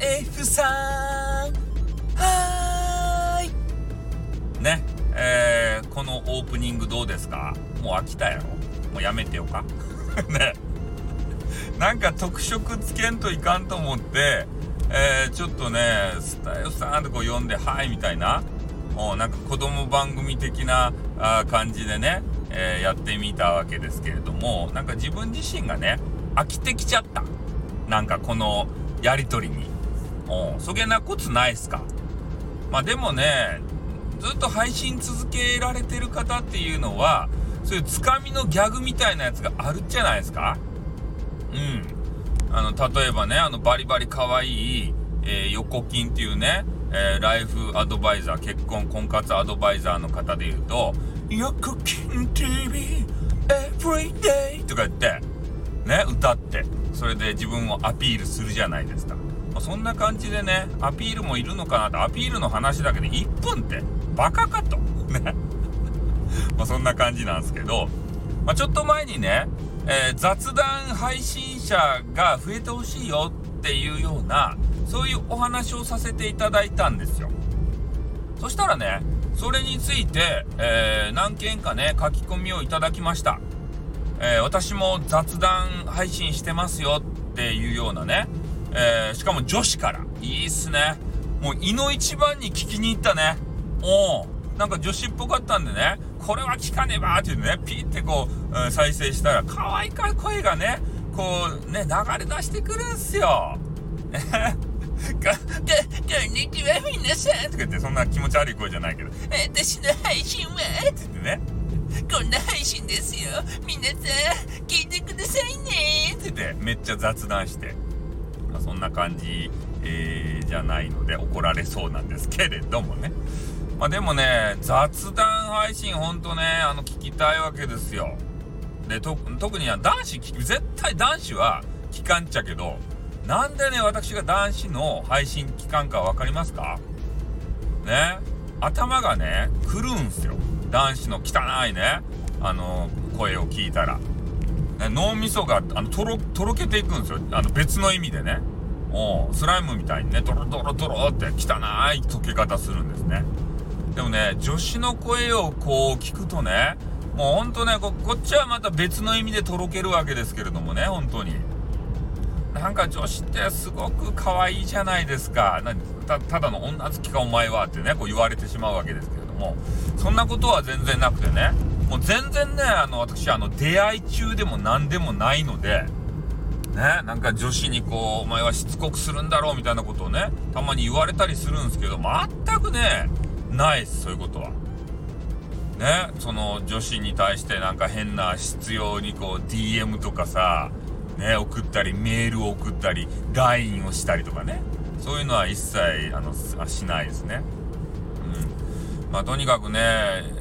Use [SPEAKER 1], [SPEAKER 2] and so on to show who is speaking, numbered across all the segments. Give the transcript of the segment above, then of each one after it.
[SPEAKER 1] F さん。はーい。ねえー、このオープニングどうですか？もう飽きたやろ。もうやめてよか。ね。なんか特色つけんといかんと思って、えー、ちょっとね、スタイルさんってこう読んで、はいみたいな、もうなんか子供番組的なあ感じでね、えー、やってみたわけですけれども、なんか自分自身がね、飽きてきちゃった。なんかこのやりとりに。うん、そげなことないっすか？まあでもね、ずっと配信続けられてる方っていうのは、そういうつかみのギャグみたいなやつがあるじゃないですか？うん。あの、例えばね、あの、バリバリ可愛い、えー、横金っていうね、えー、ライフアドバイザー、結婚婚活アドバイザーの方で言うと、横金 TV everyday とか言って、ね、歌って、それで自分をアピールするじゃないですか。ま、そんな感じでね、アピールもいるのかなと、アピールの話だけで1分ってバカかと。ね。まそんな感じなんですけど、まあ、ちょっと前にね、えー、雑談配信者が増えてほしいよっていうような、そういうお話をさせていただいたんですよ。そしたらね、それについて、えー、何件かね、書き込みをいただきました。えー、私も雑談配信してますよっていうようなね、えー、しかも女子から。いいっすね。もう、胃の一番に聞きに行ったね。おおなんか女子っぽかったんでね、これは聞かねばってね、ピーってこう、再生したら、可愛いか声がね、こう、ね、流れ出してくるんすよ。こ、こ、んにちは、皆さんとか言って、そんな気持ち悪い声じゃないけど、私の配信は？って言ってね、こんな配信ですよ。皆さん、聞いてくださいねって言って、めっちゃ雑談して。まあ、そんな感じ、えー、じゃないので怒られそうなんですけれどもね。まあでもね、雑談配信ほんとね、あの、聞きたいわけですよ。で、特に男子、絶対男子は聞かんちゃけど、なんでね、私が男子の配信聞かんかわかりますか？ね頭がね、来るんすよ。男子の汚いね、あの、声を聞いたら。ね、脳みそが、あの、とろ、とろけていくんですよ。あの、別の意味でね。おスライムみたいにね、ドロドロドロって汚い溶け方するんですね。でもね、女子の声をこう聞くとね、もうほんとねこ、っちはまた別の意味でとろけるわけですけれどもね、本当に。なんか女子ってすごく可愛いじゃないですか。たただの女好きかお前はってね、こう言われてしまうわけですけれども、そんなことは全然なくてね、もう全然ね、あの、私、あの、出会い中でも何でもないので、ね、なんか女子にこう、お前はしつこくするんだろうみたいなことをね、たまに言われたりするんですけど、全くね、ないっすそういうことは。ねその女子に対してなんか変な必要にこう DM とかさね送ったりメールを送ったり LINE をしたりとかねそういうのは一切あのしないですね。まあ、とにかくね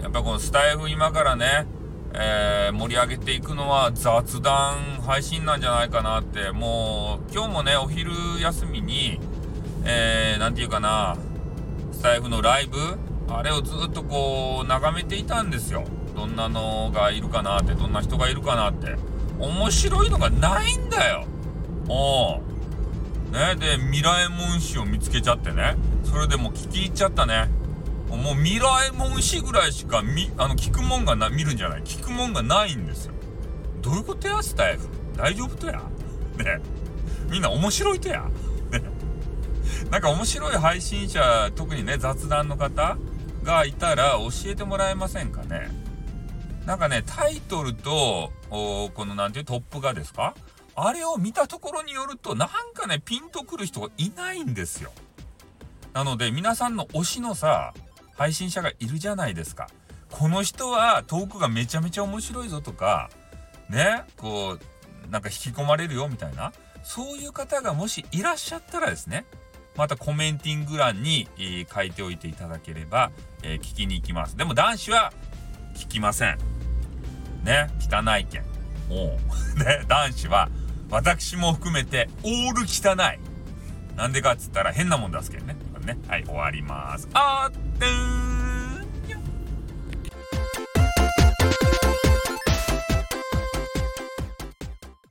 [SPEAKER 1] やっぱこのスタイフ今からねえー、盛り上げていくのは雑談配信なんじゃないかなってもう今日もねお昼休みにえー、なんていうかなスタイフのライブあれをずっとこう眺めていたんですよ。どんなのがいるかなってどんな人がいるかなって。面白いのがないんだよ。おねでミラエモン氏を見つけちゃってね。それでもう聞き入っちゃったね。もうミラエモン氏ぐらいしかみあの聞くもんがな見るんじゃない。聞くもんがないんですよ。どういうことやスタイフ。大丈夫とや。ね。みんな面白いとや。ね。なんか面白い配信者、特にね、雑談の方がいたら教えてもらえませんかね。なんかね、タイトルと、このなんていうトップがですか？あれを見たところによると、なんかね、ピンとくる人がいないんですよ。なので、皆さんの推しのさ、配信者がいるじゃないですか。この人はトークがめちゃめちゃ面白いぞとか、ね、こう、なんか引き込まれるよみたいな、そういう方がもしいらっしゃったらですね、またコメンティング欄に、えー、書いておいていただければ、えー、聞きに行きます。でも男子は聞きません。ね、汚い件。お ね、男子は私も含めてオール汚い。なんでかっつったら変なもん出すけんね。ねはい、終わります。あーってー